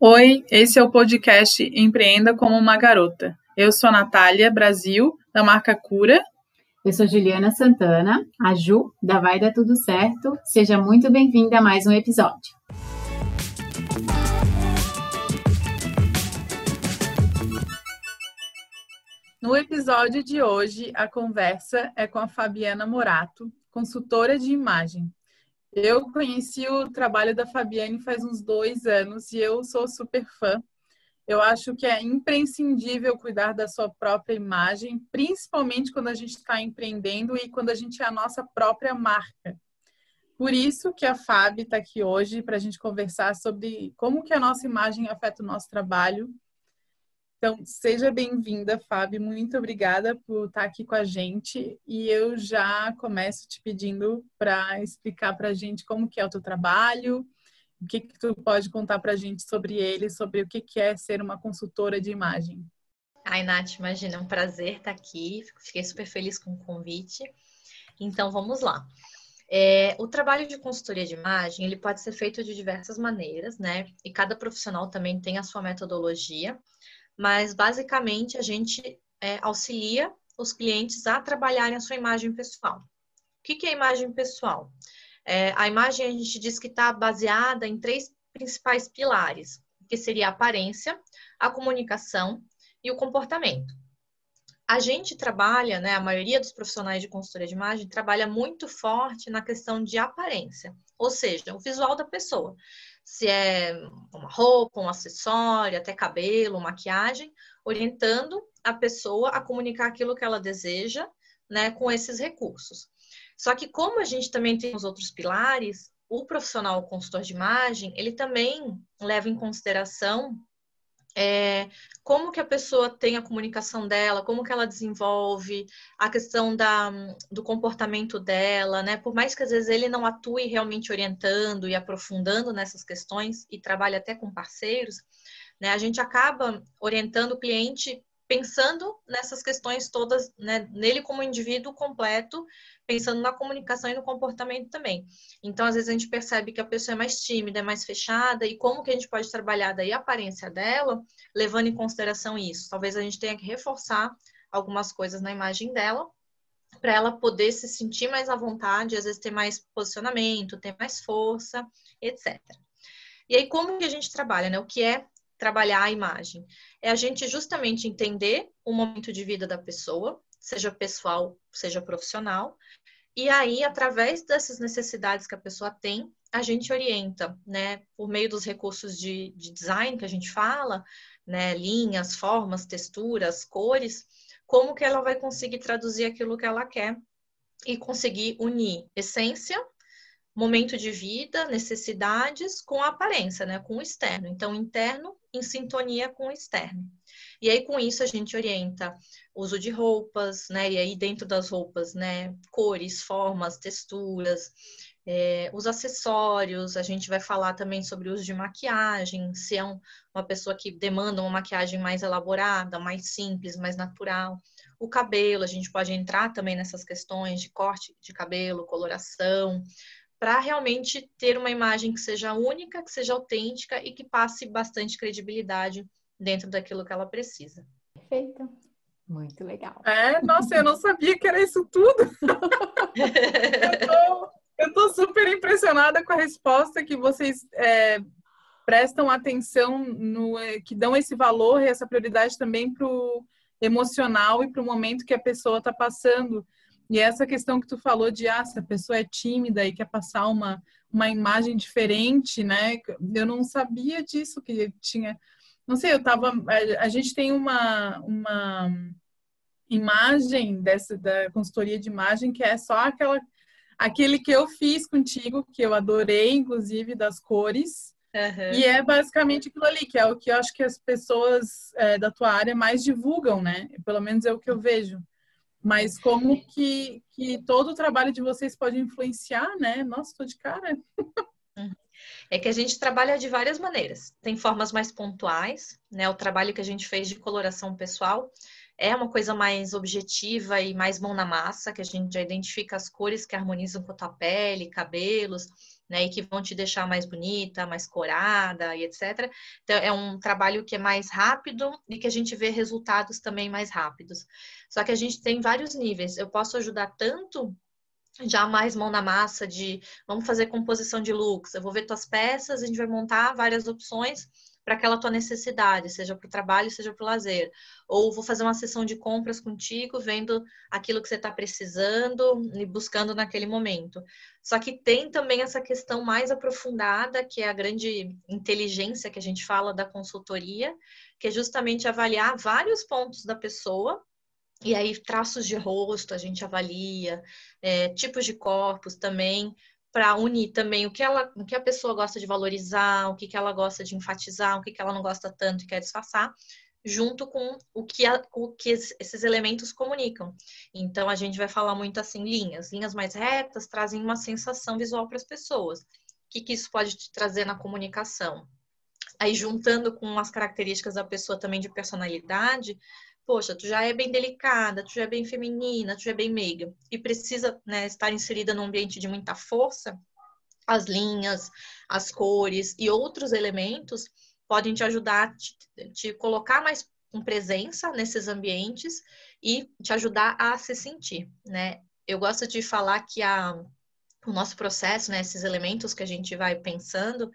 Oi, esse é o podcast Empreenda como uma Garota. Eu sou a Natália Brasil, da marca Cura. Eu sou Juliana Santana, a Ju, da Vai Dar Tudo Certo. Seja muito bem-vinda a mais um episódio. No episódio de hoje, a conversa é com a Fabiana Morato, consultora de imagem. Eu conheci o trabalho da Fabiane faz uns dois anos e eu sou super fã. Eu acho que é imprescindível cuidar da sua própria imagem, principalmente quando a gente está empreendendo e quando a gente é a nossa própria marca. Por isso que a Fábio está aqui hoje para a gente conversar sobre como que a nossa imagem afeta o nosso trabalho então, seja bem-vinda, Fábio. Muito obrigada por estar aqui com a gente. E eu já começo te pedindo para explicar para a gente como que é o teu trabalho, o que, que tu pode contar para a gente sobre ele, sobre o que, que é ser uma consultora de imagem. Ai, Nath, imagina, é um prazer estar aqui. Fiquei super feliz com o convite. Então, vamos lá. É, o trabalho de consultoria de imagem ele pode ser feito de diversas maneiras, né? E cada profissional também tem a sua metodologia mas basicamente a gente é, auxilia os clientes a trabalharem a sua imagem pessoal. O que, que é imagem pessoal? É, a imagem a gente diz que está baseada em três principais pilares, que seria a aparência, a comunicação e o comportamento. A gente trabalha, né, a maioria dos profissionais de consultoria de imagem trabalha muito forte na questão de aparência, ou seja, o visual da pessoa se é uma roupa, um acessório, até cabelo, maquiagem, orientando a pessoa a comunicar aquilo que ela deseja, né, com esses recursos. Só que como a gente também tem os outros pilares, o profissional o consultor de imagem, ele também leva em consideração é, como que a pessoa tem a comunicação dela, como que ela desenvolve, a questão da, do comportamento dela, né? Por mais que às vezes ele não atue realmente orientando e aprofundando nessas questões e trabalhe até com parceiros, né? A gente acaba orientando o cliente pensando nessas questões todas, né, nele como indivíduo completo, pensando na comunicação e no comportamento também. Então, às vezes a gente percebe que a pessoa é mais tímida, é mais fechada, e como que a gente pode trabalhar daí a aparência dela, levando em consideração isso. Talvez a gente tenha que reforçar algumas coisas na imagem dela, para ela poder se sentir mais à vontade, às vezes ter mais posicionamento, ter mais força, etc. E aí, como que a gente trabalha, né? O que é trabalhar a imagem? É a gente justamente entender o momento de vida da pessoa, seja pessoal, seja profissional, e aí, através dessas necessidades que a pessoa tem, a gente orienta, né, por meio dos recursos de, de design que a gente fala, né, linhas, formas, texturas, cores, como que ela vai conseguir traduzir aquilo que ela quer e conseguir unir essência momento de vida, necessidades com a aparência, né, com o externo. Então, interno em sintonia com o externo. E aí, com isso, a gente orienta uso de roupas, né, e aí dentro das roupas, né, cores, formas, texturas, é, os acessórios, a gente vai falar também sobre o uso de maquiagem, se é um, uma pessoa que demanda uma maquiagem mais elaborada, mais simples, mais natural. O cabelo, a gente pode entrar também nessas questões de corte de cabelo, coloração, para realmente ter uma imagem que seja única, que seja autêntica e que passe bastante credibilidade dentro daquilo que ela precisa. Perfeito. Muito legal. É, nossa, eu não sabia que era isso tudo. eu, tô, super impressionada com a resposta que vocês é, prestam atenção no é, que dão esse valor e essa prioridade também para o emocional e para o momento que a pessoa está passando. E essa questão que tu falou de, ah, se a pessoa é tímida e quer passar uma, uma imagem diferente, né? Eu não sabia disso, que tinha... Não sei, eu tava... A, gente tem uma, uma imagem dessa, da consultoria de imagem que é só aquela... Aquele que eu fiz contigo, que eu adorei, inclusive, das cores. Uhum. E é basicamente aquilo ali, que é o que eu acho que as pessoas é, da tua área mais divulgam, né? Pelo menos é o que eu vejo. Mas como que, que todo o trabalho de vocês pode influenciar, né? Nossa, tô de cara. É que a gente trabalha de várias maneiras. Tem formas mais pontuais, né? O trabalho que a gente fez de coloração pessoal é uma coisa mais objetiva e mais mão na massa, que a gente já identifica as cores que harmonizam com a tua pele, cabelos, né? E que vão te deixar mais bonita, mais corada e etc. Então, é um trabalho que é mais rápido e que a gente vê resultados também mais rápidos. Só que a gente tem vários níveis. Eu posso ajudar tanto já mais mão na massa de vamos fazer composição de looks, eu vou ver tuas peças, a gente vai montar várias opções para aquela tua necessidade, seja para o trabalho, seja para o lazer. Ou vou fazer uma sessão de compras contigo, vendo aquilo que você está precisando e buscando naquele momento. Só que tem também essa questão mais aprofundada, que é a grande inteligência que a gente fala da consultoria, que é justamente avaliar vários pontos da pessoa e aí, traços de rosto a gente avalia, é, tipos de corpos também, para unir também o que, ela, o que a pessoa gosta de valorizar, o que, que ela gosta de enfatizar, o que, que ela não gosta tanto e quer disfarçar, junto com o que, a, o que esses elementos comunicam. Então, a gente vai falar muito assim, linhas. Linhas mais retas trazem uma sensação visual para as pessoas. O que, que isso pode te trazer na comunicação? Aí, juntando com as características da pessoa também de personalidade, poxa, tu já é bem delicada, tu já é bem feminina, tu já é bem meiga e precisa né, estar inserida num ambiente de muita força, as linhas, as cores e outros elementos podem te ajudar a te, colocar mais com presença nesses ambientes e te ajudar a se sentir, né? Eu gosto de falar que a, o nosso processo, né, esses elementos que a gente vai pensando,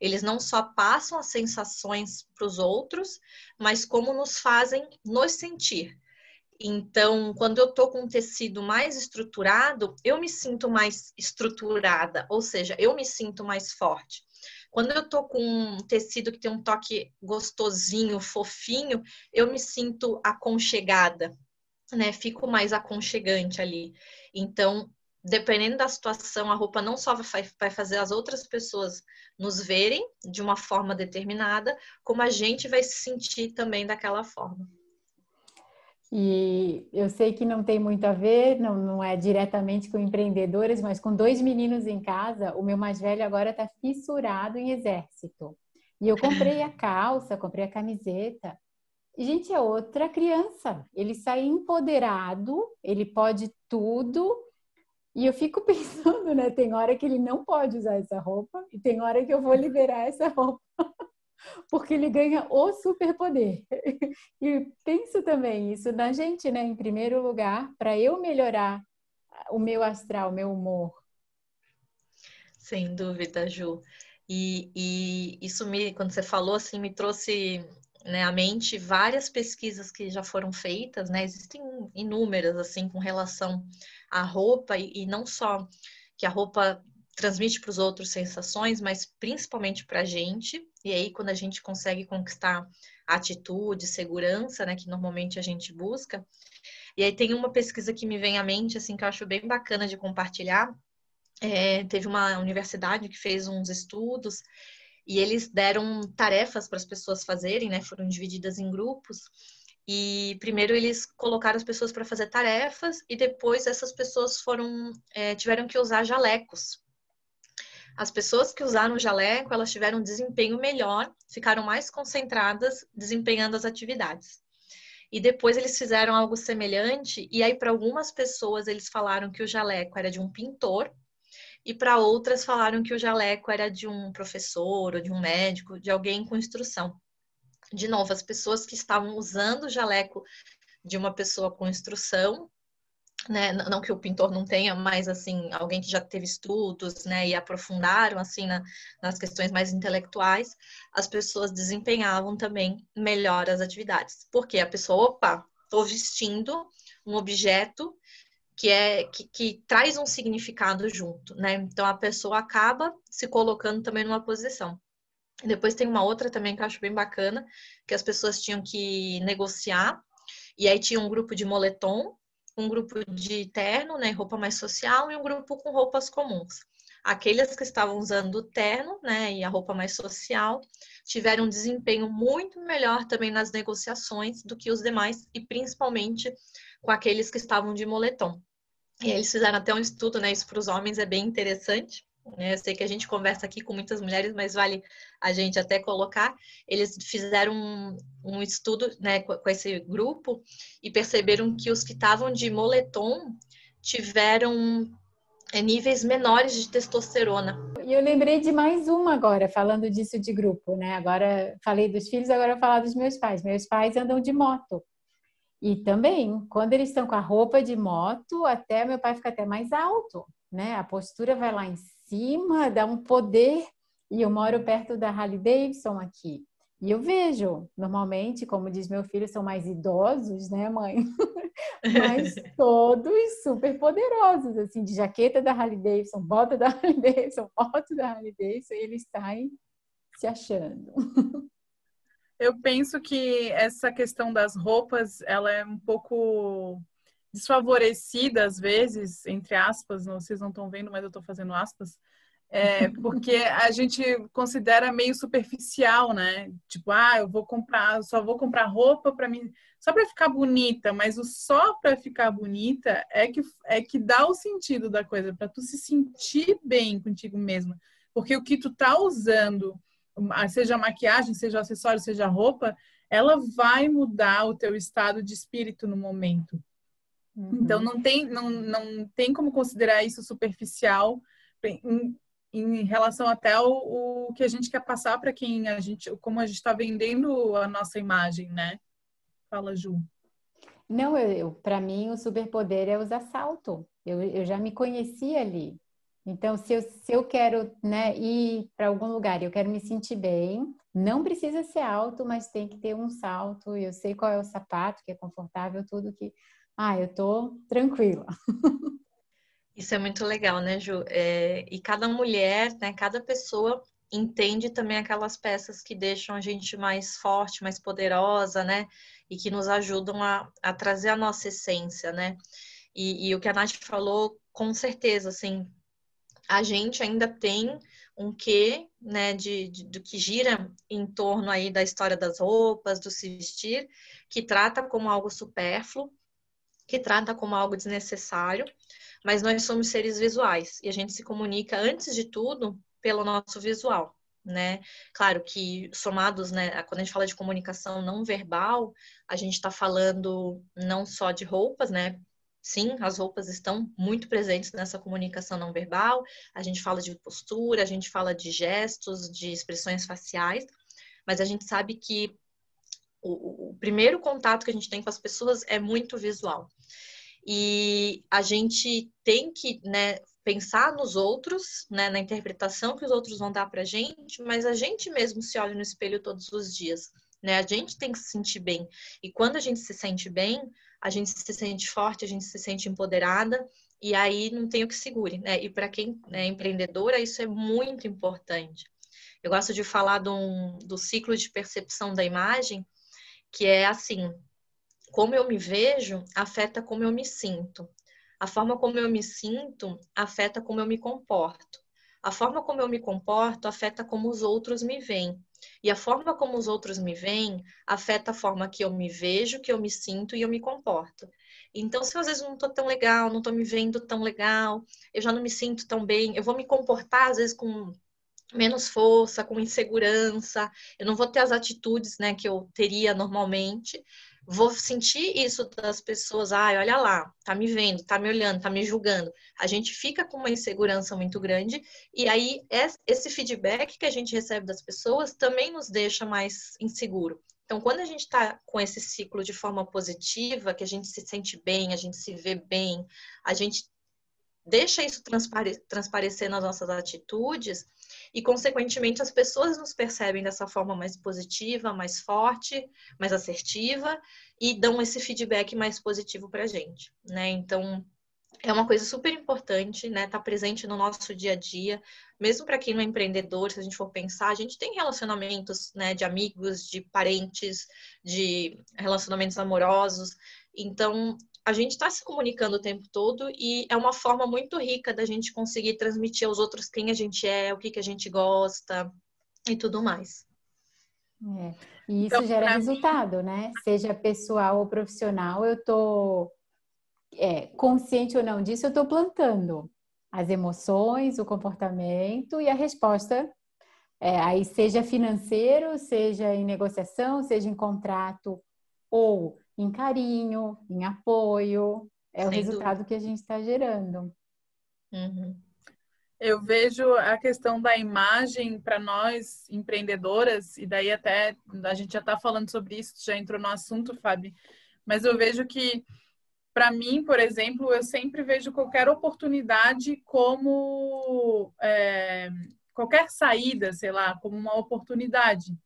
eles não só passam as sensações para os outros, mas como nos fazem nos sentir. Então, quando eu tô com um tecido mais estruturado, eu me sinto mais estruturada, ou seja, eu me sinto mais forte. Quando eu tô com um tecido que tem um toque gostosinho, fofinho, eu me sinto aconchegada, né? Fico mais aconchegante ali. Então, dependendo da situação, a roupa não só vai fazer as outras pessoas nos verem de uma forma determinada, como a gente vai se sentir também daquela forma. E eu sei que não tem muito a ver, não, não é diretamente com empreendedores, mas com dois meninos em casa, o meu mais velho agora está fissurado em exército. E eu comprei a calça, comprei a camiseta. Gente, é outra criança. Ele sai empoderado, ele pode tudo, e eu fico pensando, né? Tem hora que ele não pode usar essa roupa e tem hora que eu vou liberar essa roupa. Porque ele ganha o superpoder. E penso também isso na gente, né? Em primeiro lugar, para eu melhorar o meu astral, o meu humor. Sem dúvida, Ju. E, e isso me, quando você falou assim, me trouxe né, à mente várias pesquisas que já foram feitas, né? Existem inúmeras assim com relação à roupa e, e não só que a roupa transmite para os outros sensações, mas principalmente para a gente. E aí quando a gente consegue conquistar atitude, segurança, né, que normalmente a gente busca. E aí tem uma pesquisa que me vem à mente assim que eu acho bem bacana de compartilhar. É, teve uma universidade que fez uns estudos e eles deram tarefas para as pessoas fazerem, né? Foram divididas em grupos. E primeiro eles colocaram as pessoas para fazer tarefas e depois essas pessoas foram é, tiveram que usar jalecos. As pessoas que usaram jaleco, elas tiveram um desempenho melhor, ficaram mais concentradas desempenhando as atividades. E depois eles fizeram algo semelhante, e aí para algumas pessoas eles falaram que o jaleco era de um pintor, e para outras falaram que o jaleco era de um professor ou de um médico, de alguém com instrução. De novo, as pessoas que estavam usando o jaleco de uma pessoa com instrução, né, não que o pintor não tenha, mas assim, alguém que já teve estudos, né, e aprofundaram assim na, nas questões mais intelectuais, as pessoas desempenhavam também melhor as atividades. Porque a pessoa, opa, estou vestindo um objeto que é que, que, traz um significado junto, né? Então a pessoa acaba se colocando também numa posição. Depois tem uma outra também que eu acho bem bacana, que as pessoas tinham que negociar, e aí tinha um grupo de moletom, um grupo de terno, né, roupa mais social, e um grupo com roupas comuns. Aqueles que estavam usando o terno, né, e a roupa mais social, tiveram um desempenho muito melhor também nas negociações do que os demais, e principalmente com aqueles que estavam de moletom. E eles fizeram até um estudo, né? Isso para os homens é bem interessante. Né? Eu sei que a gente conversa aqui com muitas mulheres, mas vale a gente até colocar. Eles fizeram um, um estudo né, com, com esse grupo e perceberam que os que estavam de moletom tiveram é, níveis menores de testosterona. E eu lembrei de mais uma agora, falando disso de grupo, né? Agora falei dos filhos, agora vou falar dos meus pais. Meus pais andam de moto. E também, quando eles estão com a roupa de moto, até meu pai fica até mais alto, né? A postura vai lá em cima, dá um poder. E eu moro perto da Harley Davidson aqui. E eu vejo, normalmente, como diz meu filho, são mais idosos, né, mãe? Mas todos super poderosos, assim, de jaqueta da Harley Davidson, bota da Harley Davidson, moto da Harley Davidson, e eles saem se achando. Eu penso que essa questão das roupas, ela é um pouco desfavorecida às vezes, entre aspas, não, vocês não estão vendo, mas eu estou fazendo aspas, é, porque a gente considera meio superficial, né? Tipo, ah, eu vou comprar, só vou comprar roupa para mim, só para ficar bonita, mas o só para ficar bonita é que é que dá o sentido da coisa, para tu se sentir bem contigo mesma. Porque o que tu tá usando, seja maquiagem, seja acessório, seja roupa, ela vai mudar o teu estado de espírito no momento. Uhum. Então não tem não, não tem como considerar isso superficial em relação até o, o que a gente quer passar para quem a gente, como a gente está vendendo a nossa imagem, né? Fala, Ju. Não, eu, eu para mim o superpoder é usar salto. Eu, eu já me conheci ali. Então, se eu, se eu quero né, ir para algum lugar e eu quero me sentir bem, não precisa ser alto, mas tem que ter um salto. Eu sei qual é o sapato que é confortável, tudo que. Ah, eu tô tranquila. Isso é muito legal, né, Ju? É, e cada mulher, né, cada pessoa entende também aquelas peças que deixam a gente mais forte, mais poderosa, né? E que nos ajudam a, a trazer a nossa essência, né? E, e, o que a Nath falou, com certeza, assim, a gente ainda tem um quê, né, de, de, do que gira em torno aí da história das roupas, do se vestir, que trata como algo supérfluo, que trata como algo desnecessário, mas nós somos seres visuais e a gente se comunica antes de tudo pelo nosso visual, né? Claro que somados, né, quando a gente fala de comunicação não verbal, a gente está falando não só de roupas, né? Sim, as roupas estão muito presentes nessa comunicação não verbal. A gente fala de postura, a gente fala de gestos, de expressões faciais, mas a gente sabe que o, o primeiro contato que a gente tem com as pessoas é muito visual. E a gente tem que né, pensar nos outros, né, na interpretação que os outros vão dar para a gente, mas a gente mesmo se olha no espelho todos os dias. Né? A gente tem que se sentir bem. E quando a gente se sente bem, a gente se sente forte, a gente se sente empoderada, e aí não tem o que segure. Né? E para quem é empreendedora, isso é muito importante. Eu gosto de falar do, do ciclo de percepção da imagem, que é assim: como eu me vejo afeta como eu me sinto. A forma como eu me sinto afeta como eu me comporto. A forma como eu me comporto afeta como os outros me veem. E a forma como os outros me veem afeta a forma que eu me vejo, que eu me sinto e eu me comporto. Então, se eu, às vezes não estou tão legal, não estou me vendo tão legal, eu já não me sinto tão bem, eu vou me comportar, às vezes, com menos força, com insegurança, eu não vou ter as atitudes né, que eu teria normalmente, vou sentir isso das pessoas, ai, olha lá, tá me vendo, tá me olhando, tá me julgando. A gente fica com uma insegurança muito grande e aí esse feedback que a gente recebe das pessoas também nos deixa mais inseguro. Então, quando a gente está com esse ciclo de forma positiva, que a gente se sente bem, a gente se vê bem, a gente deixa isso transpare transparecer nas nossas atitudes, e, consequentemente, as pessoas nos percebem dessa forma mais positiva, mais forte, mais assertiva e dão esse feedback mais positivo para a gente, né? Então, é uma coisa super importante, né? Tá presente no nosso dia a dia, mesmo para quem não é empreendedor, se a gente for pensar, a gente tem relacionamentos, né, de amigos, de parentes, de relacionamentos amorosos. Então, a gente está se comunicando o tempo todo e é uma forma muito rica da gente conseguir transmitir aos outros quem a gente é, o que, que a gente gosta e tudo mais. É. E isso então, gera resultado, mim... né? Seja pessoal ou profissional, eu tô é, consciente ou não disso, eu tô plantando as emoções, o comportamento e a resposta. É, aí seja financeiro, seja em negociação, seja em contrato ou em carinho, em apoio. É Sem o resultado dúvida. que a gente está gerando. Uhum. Eu vejo a questão da imagem para nós empreendedoras, e daí até a gente já está falando sobre isso, já entrou no assunto, Fábio, mas eu vejo que, para mim, por exemplo, eu sempre vejo qualquer oportunidade como é, qualquer saída, sei lá, como uma oportunidade.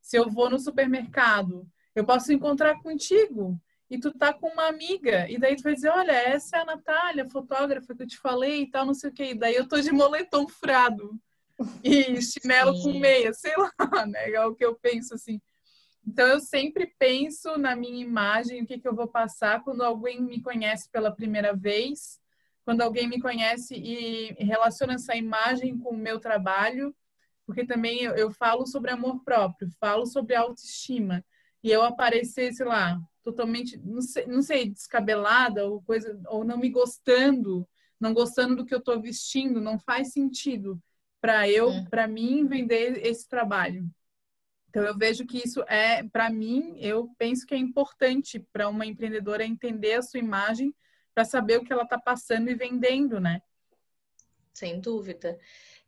Se eu vou no supermercado, eu posso encontrar contigo e tu tá com uma amiga, e daí tu vai dizer, olha, essa é a Natália, fotógrafa que eu te falei e tal, não sei o quê. E daí eu tô de moletom furado e chinelo Sim. com meia, sei lá, né? É o que eu penso assim. Então eu sempre penso na minha imagem, o que, que eu vou passar quando alguém me conhece pela primeira vez, quando alguém me conhece e relaciona essa imagem com o meu trabalho, porque também eu, eu falo sobre amor próprio, falo sobre autoestima. E eu aparecer, sei lá, totalmente, não sei, não sei, descabelada ou coisa, ou não me gostando, não gostando do que eu estou vestindo, não faz sentido para eu, é. para mim vender esse trabalho. Então eu vejo que isso é, para mim, eu penso que é importante para uma empreendedora entender a sua imagem para saber o que ela está passando e vendendo, né? Sem dúvida.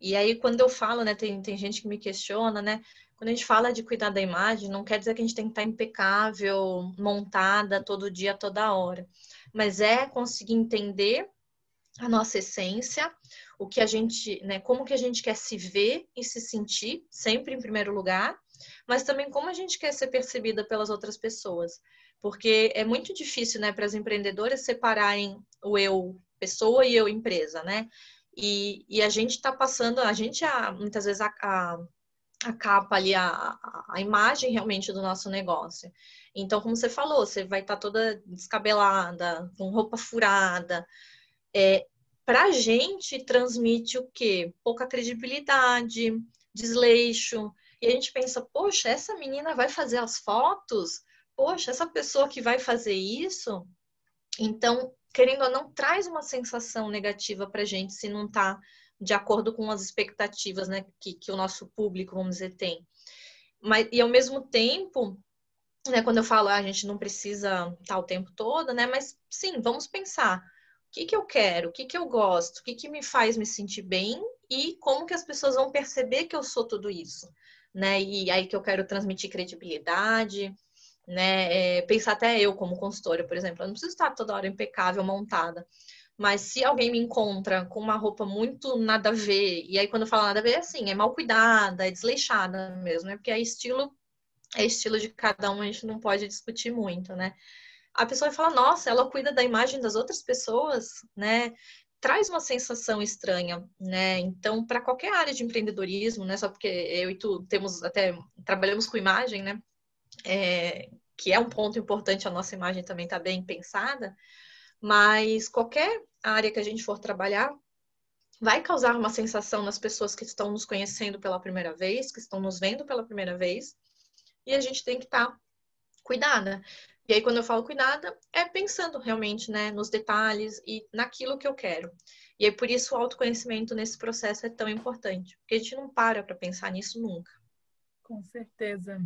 E aí, quando eu falo, né, tem, tem gente que me questiona, né? Quando a gente fala de cuidar da imagem, não quer dizer que a gente tem que estar impecável, montada todo dia, toda hora. Mas é conseguir entender a nossa essência, o que a gente, né, como que a gente quer se ver e se sentir, sempre em primeiro lugar, mas também como a gente quer ser percebida pelas outras pessoas. Porque é muito difícil, né, para as empreendedoras separarem o eu pessoa e eu empresa, né? E, e a gente está passando, a gente a, muitas vezes a, a a capa ali, a, a imagem realmente do nosso negócio. Então, como você falou, você vai estar tá toda descabelada, com roupa furada. É, para a gente, transmite o quê? Pouca credibilidade, desleixo. E a gente pensa, poxa, essa menina vai fazer as fotos? Poxa, essa pessoa que vai fazer isso? Então, querendo ou não, traz uma sensação negativa para a gente se não está de acordo com as expectativas né, que, que o nosso público, vamos dizer, tem. Mas, e ao mesmo tempo, né, quando eu falo, ah, a gente não precisa estar o tempo todo, né? Mas sim, vamos pensar o que, que eu quero, o que, que eu gosto, o que, que me faz me sentir bem e como que as pessoas vão perceber que eu sou tudo isso, né? E aí que eu quero transmitir credibilidade, né? É, pensar até eu como consultora, por exemplo, eu não preciso estar toda hora impecável, montada. Mas se alguém me encontra com uma roupa muito nada a ver, e aí quando eu falo nada a ver, é assim, é mal cuidada, é desleixada mesmo, né? Porque é estilo, é estilo de cada um, a gente não pode discutir muito, né? A pessoa vai falar, nossa, ela cuida da imagem das outras pessoas, né? Traz uma sensação estranha, né? Então, para qualquer área de empreendedorismo, né? Só porque eu e tu temos até trabalhamos com imagem, né? É, que é um ponto importante, a nossa imagem também está bem pensada, mas qualquer área que a gente for trabalhar vai causar uma sensação nas pessoas que estão nos conhecendo pela primeira vez, que estão nos vendo pela primeira vez, e a gente tem que estar tá cuidada. E aí, quando eu falo cuidada, é pensando realmente né, nos detalhes e naquilo que eu quero. E aí, por isso, o autoconhecimento nesse processo é tão importante, porque a gente não para para pensar nisso nunca. Com certeza.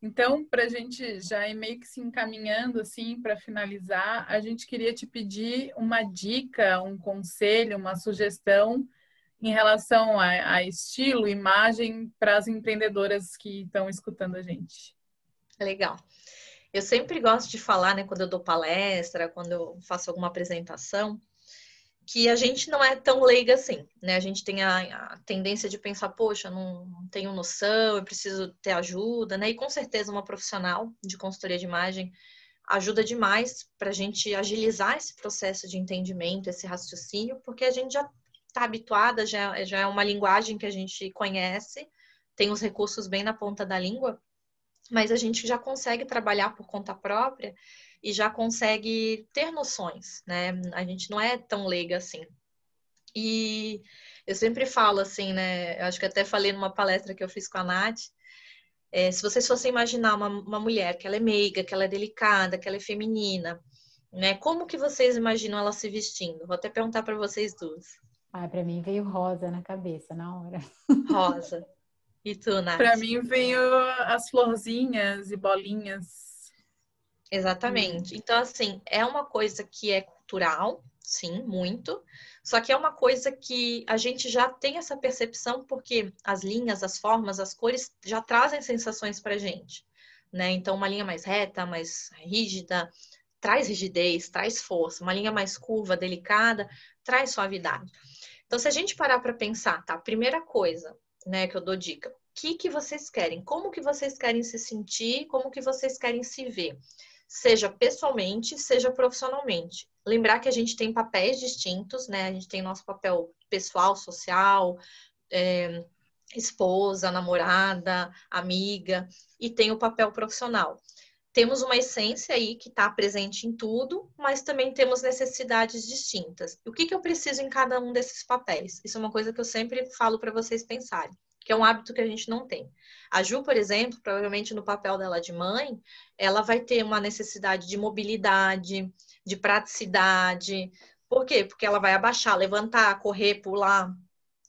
Então, para a gente já ir meio que se encaminhando assim para finalizar, a gente queria te pedir uma dica, um conselho, uma sugestão em relação a, a estilo, imagem para as empreendedoras que estão escutando a gente. Legal. Eu sempre gosto de falar, né, quando eu dou palestra, quando eu faço alguma apresentação, que a gente não é tão leiga assim, né? A gente tem a, a, tendência de pensar, poxa, não tenho noção, eu preciso ter ajuda, né? E com certeza uma profissional de consultoria de imagem ajuda demais para a gente agilizar esse processo de entendimento, esse raciocínio, porque a gente já está habituada, já, já é uma linguagem que a gente conhece, tem os recursos bem na ponta da língua, mas a gente já consegue trabalhar por conta própria e já consegue ter noções, né? A gente não é tão leiga assim. E eu sempre falo assim, né? Eu acho que até falei numa palestra que eu fiz com a Nath. É, se vocês fossem imaginar uma, uma mulher que ela é meiga, que ela é delicada, que ela é feminina, né? Como que vocês imaginam ela se vestindo? Vou até perguntar para vocês duas. Ah, para mim veio rosa na cabeça na hora. Rosa. E tu, Nath? Para mim veio as florzinhas e bolinhas Exatamente. Uhum. Então, assim, é uma coisa que é cultural, sim, muito. Só que é uma coisa que a gente já tem essa percepção porque as linhas, as formas, as cores já trazem sensações para gente, né? Então, uma linha mais reta, mais rígida, traz rigidez, traz força. Uma linha mais curva, delicada, traz suavidade. Então, se a gente parar para pensar, tá? Primeira coisa, né, que eu dou dica. O que, que vocês querem? Como que vocês querem se sentir? Como que vocês querem se ver? Seja pessoalmente, seja profissionalmente. Lembrar que a gente tem papéis distintos, né? A gente tem nosso papel pessoal, social, é, esposa, namorada, amiga, e tem o papel profissional. Temos uma essência aí que está presente em tudo, mas também temos necessidades distintas. O que, que eu preciso em cada um desses papéis? Isso é uma coisa que eu sempre falo para vocês pensarem, que é um hábito que a gente não tem. A Ju, por exemplo, provavelmente no papel dela de mãe, ela vai ter uma necessidade de mobilidade, de praticidade. Por quê? Porque ela vai abaixar, levantar, correr, pular.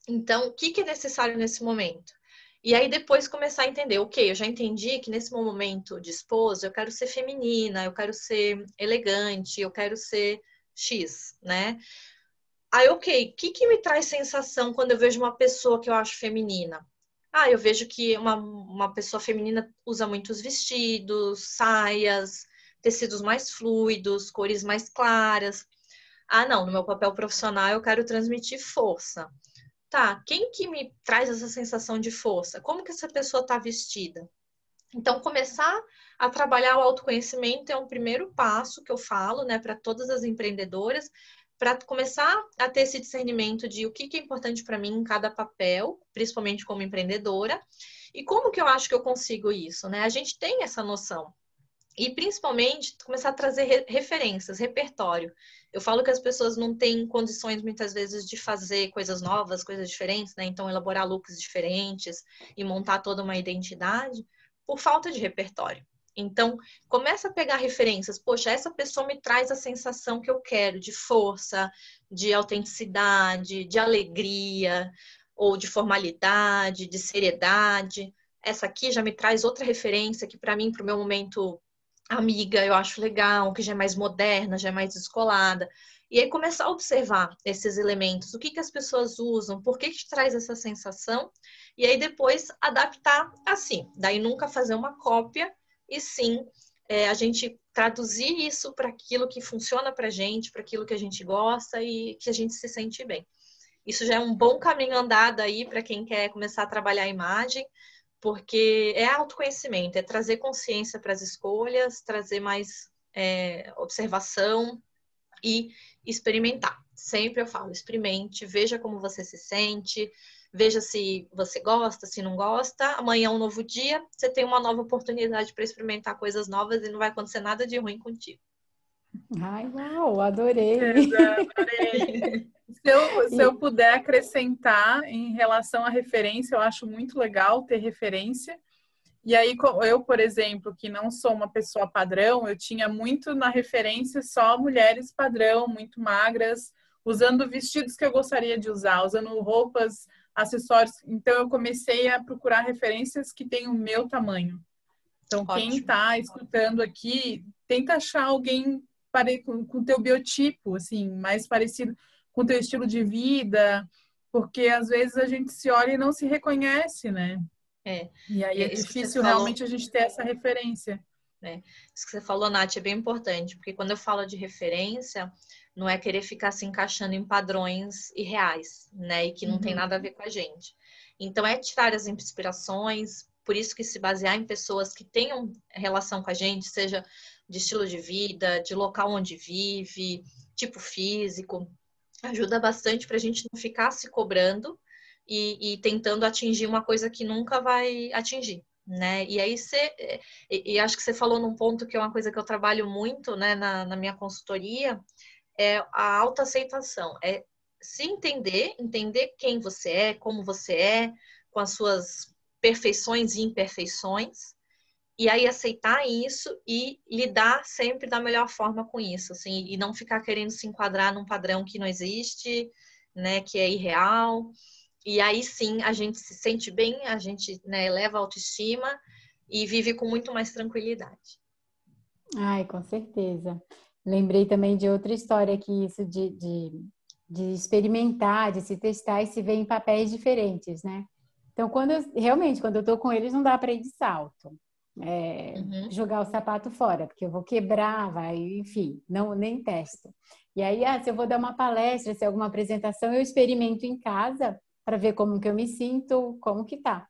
Então, o que, que é necessário nesse momento? E aí depois começar a entender, ok, eu já entendi que nesse momento de esposa eu quero ser feminina, eu quero ser elegante, eu quero ser X, né? Aí, ok, o que, que me traz sensação quando eu vejo uma pessoa que eu acho feminina? Ah, eu vejo que uma, uma pessoa feminina usa muitos vestidos, saias, tecidos mais fluidos, cores mais claras. Ah, não, no meu papel profissional eu quero transmitir força. Tá, quem que me traz essa sensação de força? Como que essa pessoa está vestida? Então, começar a trabalhar o autoconhecimento é um primeiro passo que eu falo, né, para todas as empreendedoras, para começar a ter esse discernimento de o que, que é importante para mim em cada papel, principalmente como empreendedora, e como que eu acho que eu consigo isso, né? A gente tem essa noção. E principalmente começar a trazer referências, repertório. Eu falo que as pessoas não têm condições muitas vezes de fazer coisas novas, coisas diferentes, né? Então elaborar looks diferentes e montar toda uma identidade por falta de repertório. Então, começa a pegar referências. Poxa, essa pessoa me traz a sensação que eu quero de força, de autenticidade, de alegria, ou de formalidade, de seriedade. Essa aqui já me traz outra referência que, para mim, para o meu momento amiga, eu acho legal, que já é mais moderna, já é mais descolada. E aí começar a observar esses elementos, o que, que as pessoas usam, por que, que traz essa sensação, e aí depois adaptar assim. Daí nunca fazer uma cópia e sim é, a gente traduzir isso para aquilo que funciona para a gente, para aquilo que a gente gosta e que a gente se sente bem. Isso já é um bom caminho andado aí para quem quer começar a trabalhar a imagem, porque é autoconhecimento, é trazer consciência para as escolhas, trazer mais é, observação e experimentar. Sempre eu falo, experimente, veja como você se sente, Veja se você gosta, se não gosta. Amanhã é um novo dia, você tem uma nova oportunidade para experimentar coisas novas e não vai acontecer nada de ruim contigo. Ai, uau, adorei. adorei. se, eu, se eu puder acrescentar em relação à referência, eu acho muito legal ter referência. E aí, eu, por exemplo, que não sou uma pessoa padrão, eu tinha muito na referência só mulheres padrão, muito magras, usando vestidos que eu gostaria de usar, usando roupas acessórios. Então, eu comecei a procurar referências que têm o meu tamanho. Então, Ótimo. quem está escutando aqui, tenta achar alguém com o teu biotipo, assim, mais parecido com o teu estilo de vida, porque às vezes a gente se olha e não se reconhece, né? É. E aí é difícil realmente a gente ter essa referência. É. Isso que você falou, Nath, é bem importante, porque quando eu falo de referência, não é querer ficar se encaixando em padrões irreais, né? E que não uhum. tem nada a ver com a gente. Então, é tirar as inspirações, por isso que se basear em pessoas que tenham relação com a gente, seja de estilo de vida, de local onde vive, tipo físico, ajuda bastante para a gente não ficar se cobrando e, e, tentando atingir uma coisa que nunca vai atingir, né? E aí você, e, e, acho que você falou num ponto que é uma coisa que eu trabalho muito, né, na, na minha consultoria, é a autoaceitação, é se entender, entender quem você é, como você é, com as suas perfeições e imperfeições, e aí aceitar isso e lidar sempre da melhor forma com isso, assim, e não ficar querendo se enquadrar num padrão que não existe, né, que é irreal. E aí sim a gente se sente bem, a gente né, eleva a autoestima e vive com muito mais tranquilidade. Ai, com certeza. Lembrei também de outra história que isso de, de, de experimentar, de se testar e se ver em papéis diferentes, né? Então, quando eu, realmente, quando eu tô com eles, não dá para ir de salto. É, uhum. jogar o sapato fora, porque eu vou quebrar, vai, enfim, não nem testo. E aí, ah, se eu vou dar uma palestra, se é alguma apresentação, eu experimento em casa para ver como que eu me sinto, como que tá.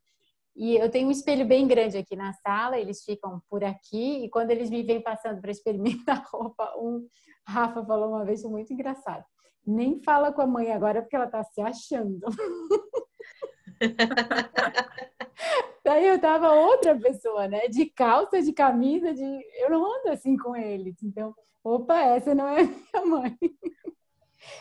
E eu tenho um espelho bem grande aqui na sala, eles ficam por aqui, e quando eles me vêm passando para experimentar roupa, um Rafa falou uma vez muito engraçado. Nem fala com a mãe agora porque ela tá se achando. Daí eu tava outra pessoa, né? De calça, de camisa, de eu não ando assim com eles. Então, opa, essa não é minha mãe.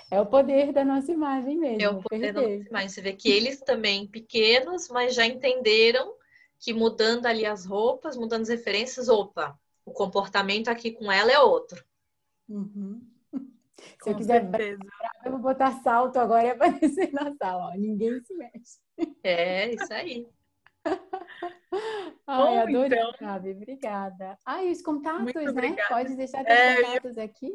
É o poder da nossa imagem mesmo. É o poder da nossa imagem. Você vê que eles também pequenos, mas já entenderam que mudando ali as roupas, mudando as referências, opa, o comportamento aqui com ela é outro. Uhum. Se com eu quiser certeza. eu vou botar salto agora e aparecer na sala. Ó. Ninguém se mexe. É, isso aí. Ai, Bom, adorei, então... Gabi. Obrigada. Ah, e os contatos, né? Pode deixar teus é, contatos aqui?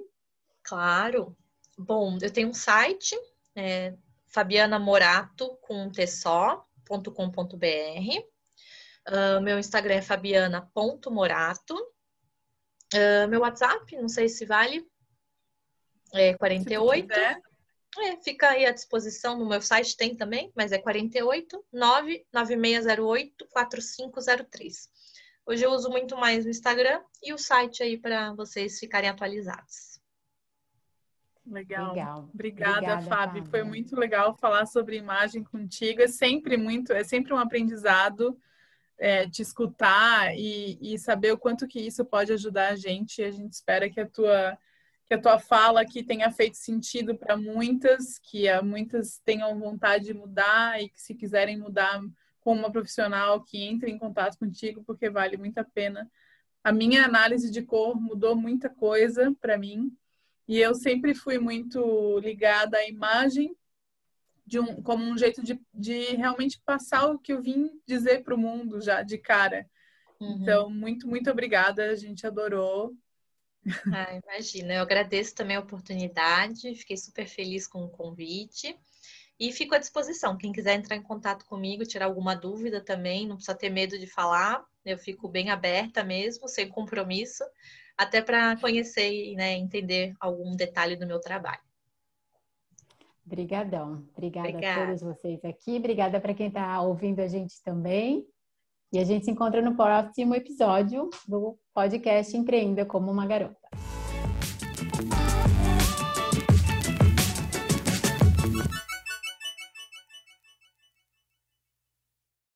Claro. Bom, eu tenho um site, é, Fabiana Morato com tsó.com.br. Uh, meu Instagram é fabiana.morato. Uh, meu WhatsApp, não sei se vale, é 48. É, fica aí à disposição no meu site, tem também, mas é 48 99608 4503. Hoje eu uso muito mais o Instagram e o site aí para vocês ficarem atualizados. Legal. legal. Obrigada, Obrigada Fábio. Foi muito legal falar sobre imagem contigo. É sempre muito, é sempre um aprendizado é, te escutar e, e, saber o quanto que isso pode ajudar a gente. A gente espera que a tua que a tua fala aqui tenha feito sentido para muitas, que muitas tenham vontade de mudar e que se quiserem mudar com uma profissional que entre em contato contigo, porque vale muito a pena. A minha análise de cor mudou muita coisa para mim e eu sempre fui muito ligada à imagem de um, como um jeito de, de realmente passar o que eu vim dizer para o mundo já de cara. Uhum. Então, muito, muito obrigada. A gente adorou. Ah, imagina, eu agradeço também a oportunidade, fiquei super feliz com o convite e fico à disposição. Quem quiser entrar em contato comigo, tirar alguma dúvida também, não precisa ter medo de falar, eu fico bem aberta mesmo, sem compromisso até para conhecer e né, entender algum detalhe do meu trabalho. Obrigadão. Obrigada, Obrigada a todos vocês aqui. Obrigada para quem está ouvindo a gente também. E a gente se encontra no próximo episódio do podcast Empreenda como uma Garota.